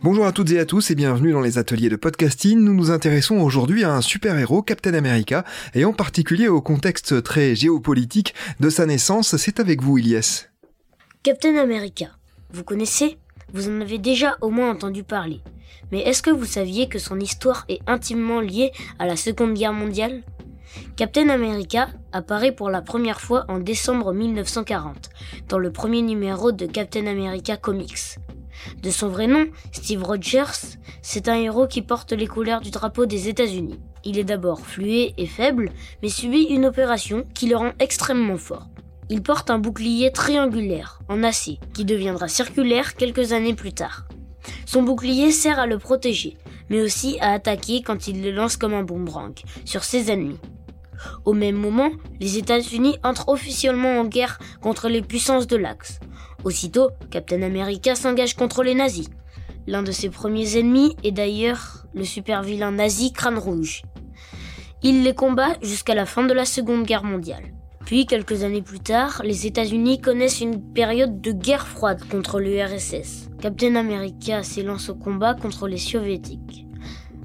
Bonjour à toutes et à tous et bienvenue dans les ateliers de podcasting. Nous nous intéressons aujourd'hui à un super-héros, Captain America, et en particulier au contexte très géopolitique de sa naissance. C'est avec vous, Ilyes. Captain America, vous connaissez? Vous en avez déjà au moins entendu parler. Mais est-ce que vous saviez que son histoire est intimement liée à la Seconde Guerre mondiale? Captain America apparaît pour la première fois en décembre 1940 dans le premier numéro de Captain America Comics. De son vrai nom, Steve Rogers, c'est un héros qui porte les couleurs du drapeau des États-Unis. Il est d'abord fluet et faible, mais subit une opération qui le rend extrêmement fort. Il porte un bouclier triangulaire, en acier, qui deviendra circulaire quelques années plus tard. Son bouclier sert à le protéger, mais aussi à attaquer quand il le lance comme un boomerang sur ses ennemis. Au même moment, les États-Unis entrent officiellement en guerre contre les puissances de l'Axe. Aussitôt, Captain America s'engage contre les nazis. L'un de ses premiers ennemis est d'ailleurs le super vilain nazi Crâne Rouge. Il les combat jusqu'à la fin de la Seconde Guerre mondiale. Puis, quelques années plus tard, les États-Unis connaissent une période de guerre froide contre l'URSS. Captain America s'élance au combat contre les soviétiques.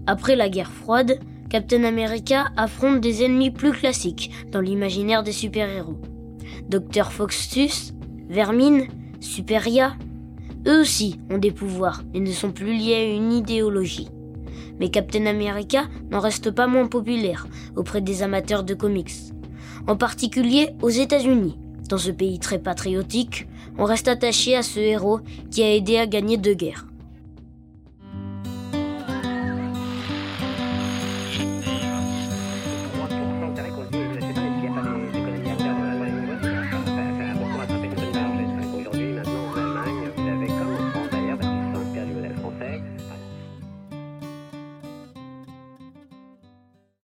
Après la guerre froide, Captain America affronte des ennemis plus classiques dans l'imaginaire des super-héros. Dr Foxtus, Vermine, Superia, eux aussi ont des pouvoirs et ne sont plus liés à une idéologie. Mais Captain America n'en reste pas moins populaire auprès des amateurs de comics, en particulier aux États-Unis. Dans ce pays très patriotique, on reste attaché à ce héros qui a aidé à gagner deux guerres.